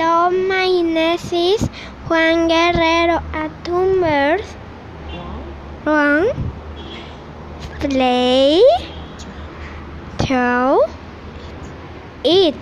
Hello, my name is Juan Guerrero Atumbers. One, play, two, eat.